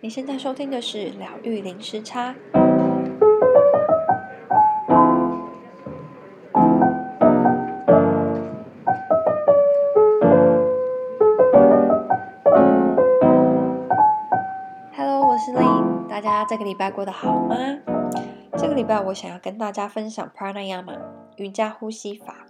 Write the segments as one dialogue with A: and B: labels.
A: 你现在收听的是疗愈零时差。Hello，我是 Lynn，大家这个礼拜过得好吗？这个礼拜我想要跟大家分享 Pranayama 瑜伽呼吸法。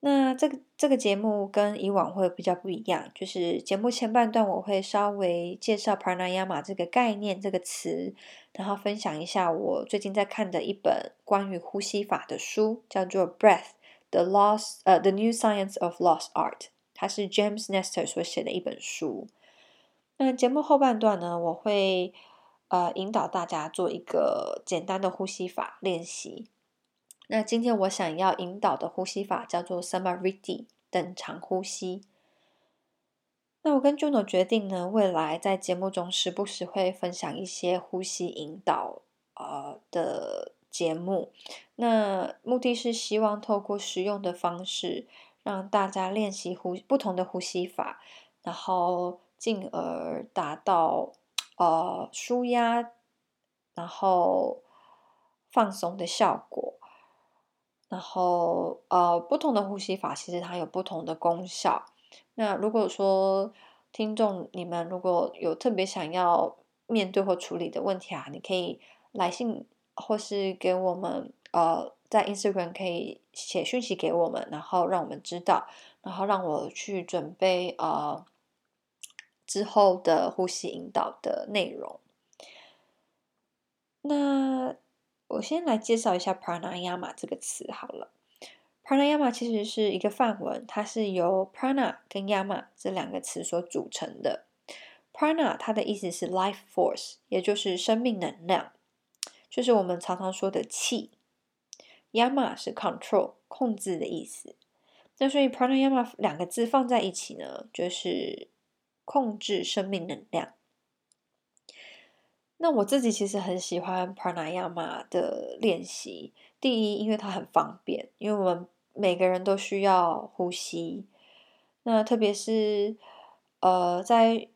A: 那这个这个节目跟以往会比较不一样，就是节目前半段我会稍微介绍 Pranayama 这个概念这个词，然后分享一下我最近在看的一本关于呼吸法的书，叫做《Breath: The Lost 呃 The New Science of Lost Art》，它是 James Nestor 所写的一本书。那节目后半段呢，我会呃引导大家做一个简单的呼吸法练习。那今天我想要引导的呼吸法叫做 Samariddhi 等长呼吸。那我跟 Juno 决定呢，未来在节目中时不时会分享一些呼吸引导呃的节目。那目的是希望透过实用的方式，让大家练习呼不同的呼吸法，然后进而达到呃舒压，然后放松的效果。然后，呃，不同的呼吸法其实它有不同的功效。那如果说听众你们如果有特别想要面对或处理的问题啊，你可以来信或是给我们，呃，在 Instagram 可以写讯息给我们，然后让我们知道，然后让我去准备呃之后的呼吸引导的内容。那。我先来介绍一下 Pranayama 这个词好了。Pranayama 其实是一个梵文，它是由 Prana 跟 Yama 这两个词所组成的。Prana 它的意思是 life force，也就是生命能量，就是我们常常说的气。Yama 是 control 控制的意思。那所以 Pranayama 两个字放在一起呢，就是控制生命能量。那我自己其实很喜欢 Pranayama 的练习。第一，因为它很方便，因为我们每个人都需要呼吸。那特别是呃，在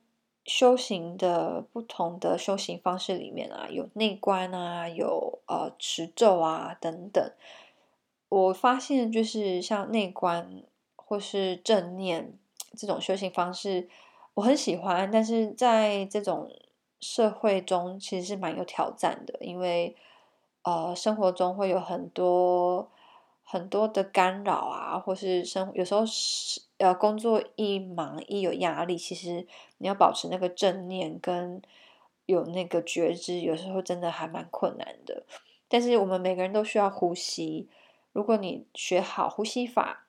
A: 修行的不同的修行方式里面啊，有内观啊，有呃持咒啊等等。我发现就是像内观或是正念这种修行方式，我很喜欢，但是在这种社会中其实是蛮有挑战的，因为呃，生活中会有很多很多的干扰啊，或是生有时候是呃工作一忙一有压力，其实你要保持那个正念跟有那个觉知，有时候真的还蛮困难的。但是我们每个人都需要呼吸，如果你学好呼吸法，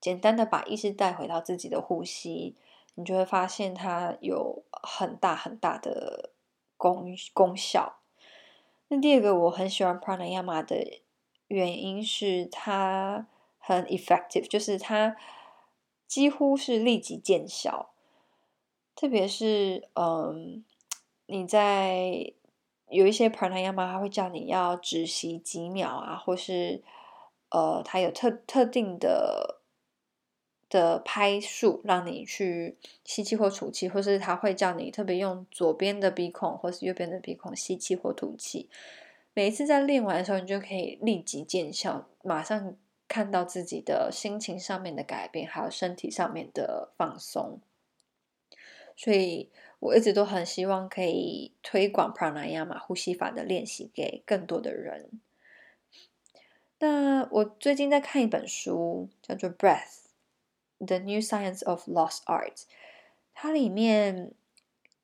A: 简单的把意识带回到自己的呼吸。你就会发现它有很大很大的功功效。那第二个我很喜欢 Pranayama 的原因是它很 effective，就是它几乎是立即见效。特别是嗯，你在有一些 Pranayama，它会叫你要止息几秒啊，或是呃，它有特特定的。的拍数，让你去吸气或吐气，或是他会叫你特别用左边的鼻孔或是右边的鼻孔吸气或吐气。每一次在练完的时候，你就可以立即见效，马上看到自己的心情上面的改变，还有身体上面的放松。所以我一直都很希望可以推广 Pranayama 呼吸法的练习给更多的人。那我最近在看一本书，叫做《Breath》。The New Science of Lost Art，它里面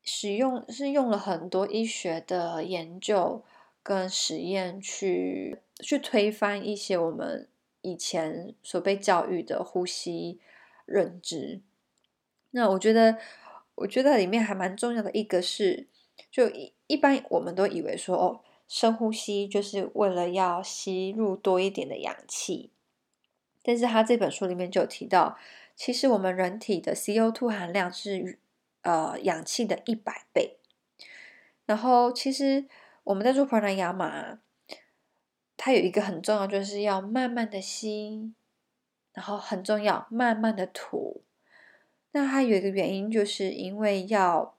A: 使用是用了很多医学的研究跟实验去去推翻一些我们以前所被教育的呼吸认知。那我觉得，我觉得里面还蛮重要的一个是，就一一般我们都以为说，哦，深呼吸就是为了要吸入多一点的氧气，但是他这本书里面就有提到。其实我们人体的 CO2 含量是呃氧气的一百倍，然后其实我们在做 Pranayama，它有一个很重要，就是要慢慢的吸，然后很重要，慢慢的吐。那它有一个原因，就是因为要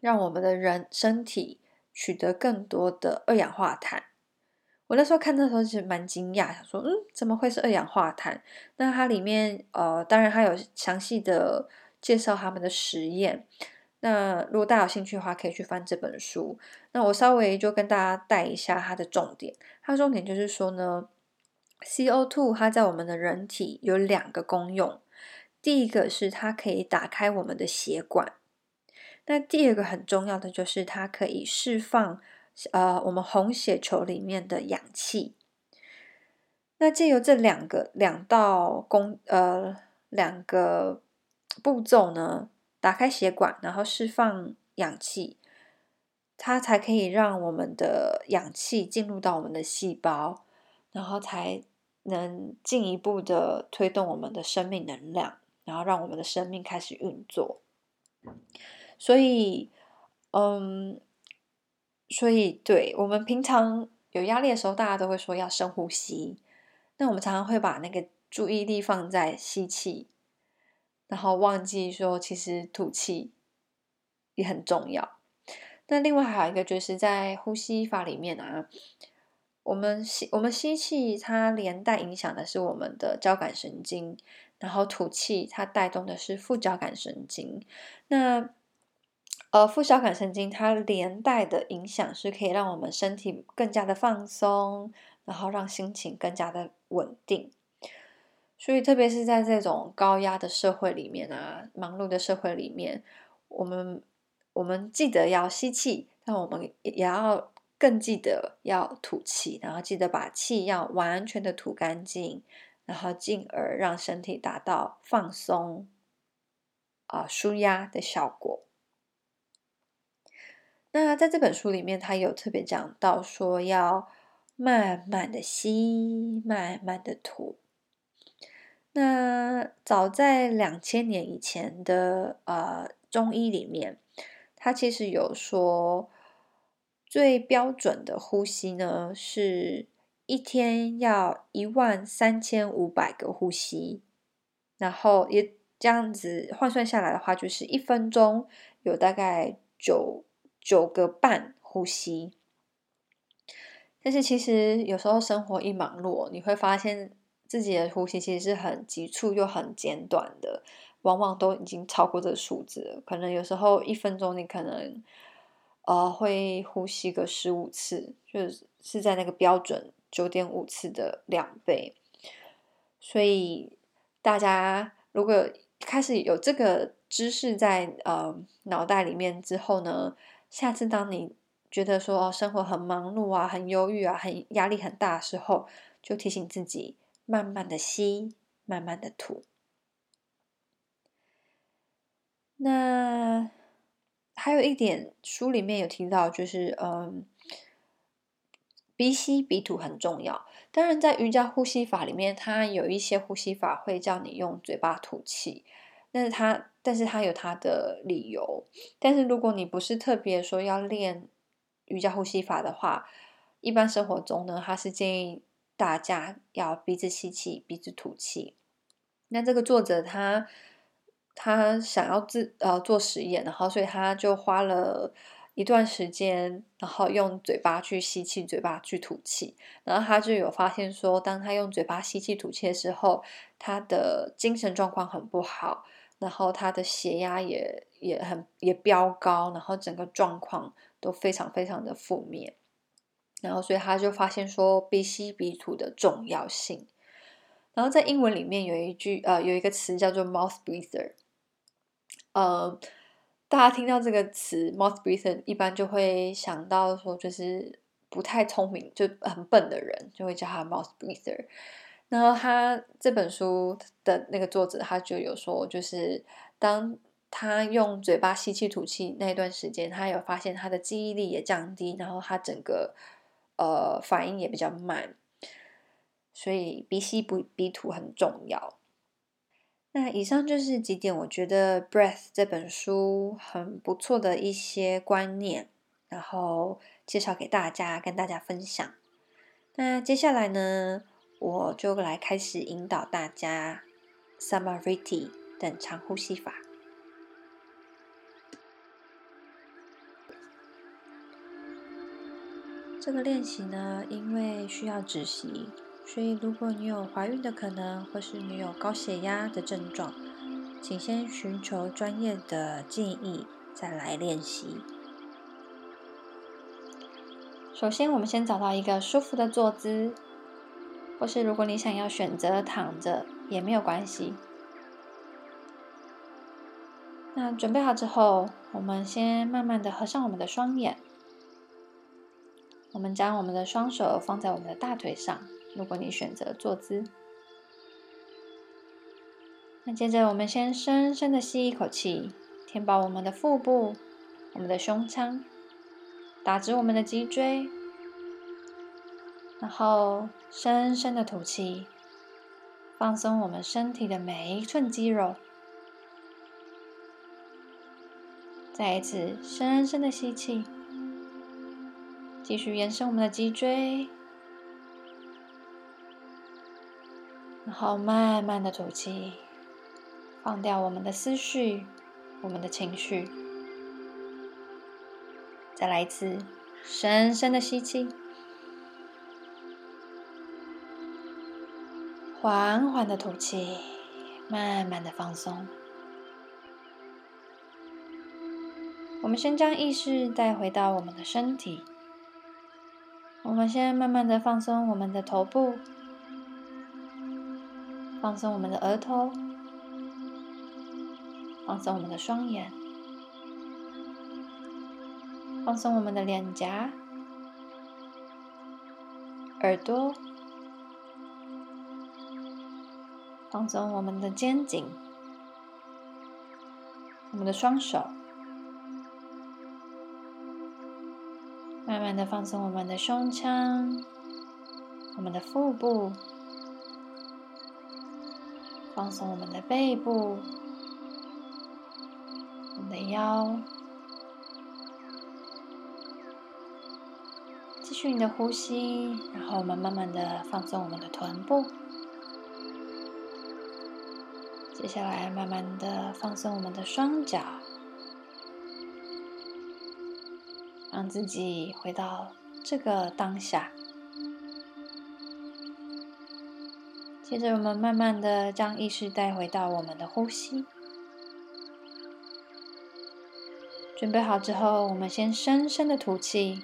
A: 让我们的人身体取得更多的二氧化碳。我那时候看的时候其实蛮惊讶，想说，嗯，怎么会是二氧化碳？那它里面，呃，当然还有详细的介绍他们的实验。那如果大家有兴趣的话，可以去翻这本书。那我稍微就跟大家带一下它的重点。它重点就是说呢，CO2 它在我们的人体有两个功用。第一个是它可以打开我们的血管。那第二个很重要的就是它可以释放。呃，我们红血球里面的氧气，那借由这两个两道工呃两个步骤呢，打开血管，然后释放氧气，它才可以让我们的氧气进入到我们的细胞，然后才能进一步的推动我们的生命能量，然后让我们的生命开始运作。所以，嗯。所以，对，我们平常有压力的时候，大家都会说要深呼吸。那我们常常会把那个注意力放在吸气，然后忘记说其实吐气也很重要。那另外还有一个就是在呼吸法里面啊，我们吸我们吸气，它连带影响的是我们的交感神经，然后吐气它带动的是副交感神经。那呃，副交感神经它连带的影响是可以让我们身体更加的放松，然后让心情更加的稳定。所以，特别是在这种高压的社会里面啊，忙碌的社会里面，我们我们记得要吸气，但我们也要更记得要吐气，然后记得把气要完全的吐干净，然后进而让身体达到放松啊、舒压的效果。那在这本书里面，他有特别讲到说，要慢慢的吸，慢慢的吐。那早在两千年以前的呃中医里面，他其实有说，最标准的呼吸呢，是一天要一万三千五百个呼吸，然后也这样子换算下来的话，就是一分钟有大概九。九个半呼吸，但是其实有时候生活一忙碌，你会发现自己的呼吸其实是很急促又很简短的，往往都已经超过这个数字。可能有时候一分钟你可能呃会呼吸个十五次，就是是在那个标准九点五次的两倍。所以大家如果开始有这个知识在呃脑袋里面之后呢，下次当你觉得说哦，生活很忙碌啊，很忧郁啊，很压力很大的时候，就提醒自己慢慢的吸，慢慢的吐。那还有一点，书里面有提到，就是嗯，鼻吸鼻吐很重要。当然，在瑜伽呼吸法里面，它有一些呼吸法会叫你用嘴巴吐气。但是它，但是他有他的理由。但是如果你不是特别说要练瑜伽呼吸法的话，一般生活中呢，他是建议大家要鼻子吸气，鼻子吐气。那这个作者他他想要自呃做实验，然后所以他就花了一段时间，然后用嘴巴去吸气，嘴巴去吐气，然后他就有发现说，当他用嘴巴吸气吐气的时候，他的精神状况很不好。然后他的血压也也很也飙高，然后整个状况都非常非常的负面，然后所以他就发现说鼻吸鼻吐的重要性。然后在英文里面有一句呃有一个词叫做 mouth breather，呃，大家听到这个词 mouth breather 一般就会想到说就是不太聪明就很笨的人就会叫他 mouth breather。然后他这本书的那个作者，他就有说，就是当他用嘴巴吸气吐气那一段时间，他有发现他的记忆力也降低，然后他整个呃反应也比较慢，所以鼻吸不鼻吐很重要。那以上就是几点，我觉得《Breath》这本书很不错的一些观念，然后介绍给大家，跟大家分享。那接下来呢，我就来开始引导大家 s u m m a r i t y 等长呼吸法。这个练习呢，因为需要止息，所以如果你有怀孕的可能，或是你有高血压的症状，请先寻求专业的建议再来练习。首先，我们先找到一个舒服的坐姿，或是如果你想要选择躺着也没有关系。那准备好之后，我们先慢慢的合上我们的双眼。我们将我们的双手放在我们的大腿上，如果你选择坐姿。那接着，我们先深深的吸一口气，填饱我们的腹部、我们的胸腔，打直我们的脊椎，然后深深的吐气，放松我们身体的每一寸肌肉。再一次深深的吸气。继续延伸我们的脊椎，然后慢慢的吐气，放掉我们的思绪，我们的情绪。再来一次，深深的吸气，缓缓的吐气，慢慢的放松。我们先将意识带回到我们的身体。我们先慢慢的放松我们的头部，放松我们的额头，放松我们的双眼，放松我们的脸颊、耳朵，放松我们的肩颈，我们的双手。慢慢的放松我们的胸腔，我们的腹部，放松我们的背部，我们的腰。继续你的呼吸，然后我们慢慢的放松我们的臀部。接下来，慢慢的放松我们的双脚。让自己回到这个当下。接着，我们慢慢的将意识带回到我们的呼吸。准备好之后，我们先深深的吐气，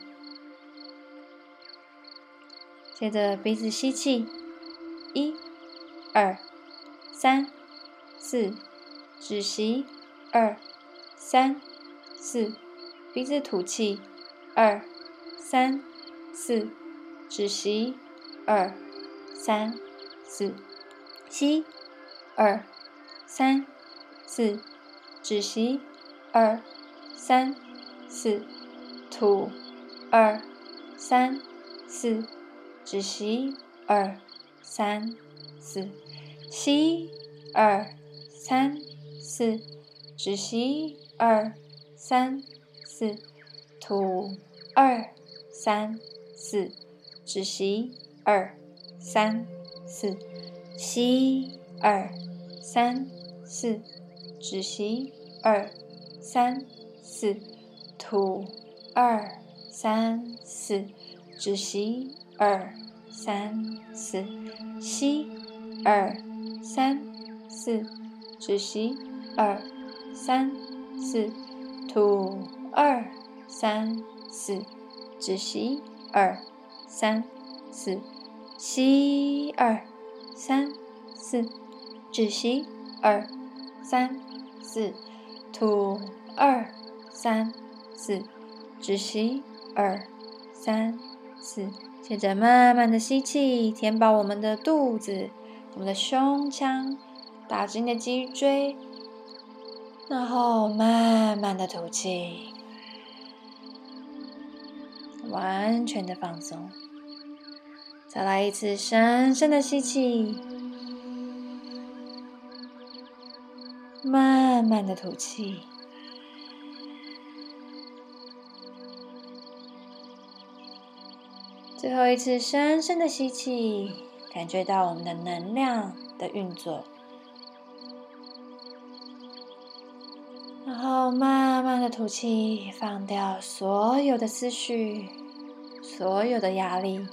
A: 接着鼻子吸气，一、二、三、四，止息，二、三、四，鼻子吐气。二、三、四，止息。二、三、四，吸。二、三、四，止息。二、三、四，吐。二、三、四，止息。二、三、四，吸。二、三、四，止息。二、三、四。吐，二三四，止息，二三四，吸，二三四，止息，二三四，吐，二三四，止息，二三四，吸，二三四，止息，二三四，吐，二。三四，止息，二三四，吸，二三四，止息，二三四，吐，二三四，止息，二三四。接着慢慢的吸气，填饱我们的肚子，我们的胸腔，打直你的脊椎，然后慢慢的吐气。完全的放松，再来一次深深的吸气，慢慢的吐气，最后一次深深的吸气，感觉到我们的能量的运作，后慢慢的吐气，放掉所有的思绪。所有的压力。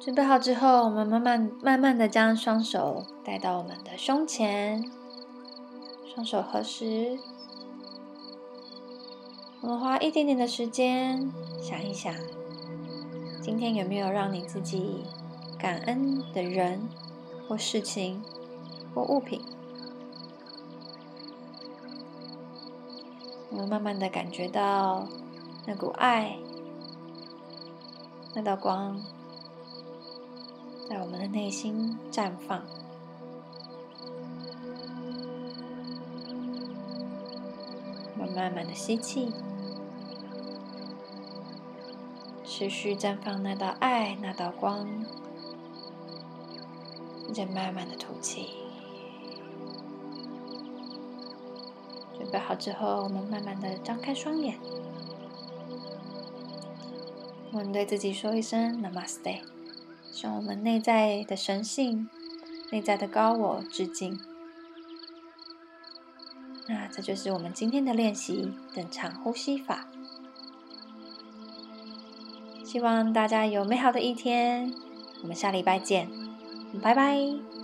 A: 准备好之后，我们慢慢、慢慢的将双手带到我们的胸前，双手合十。我们花一点点的时间想一想，今天有没有让你自己感恩的人或事情或物品？我们慢慢的感觉到那股爱，那道光。在我们的内心绽放。我们慢慢的吸气，持续绽放那道爱，那道光。再慢慢的吐气。准备好之后，我们慢慢的张开双眼。我们对自己说一声 Namaste。向我们内在的神性、内在的高我致敬。那这就是我们今天的练习——等长呼吸法。希望大家有美好的一天。我们下礼拜见，拜拜。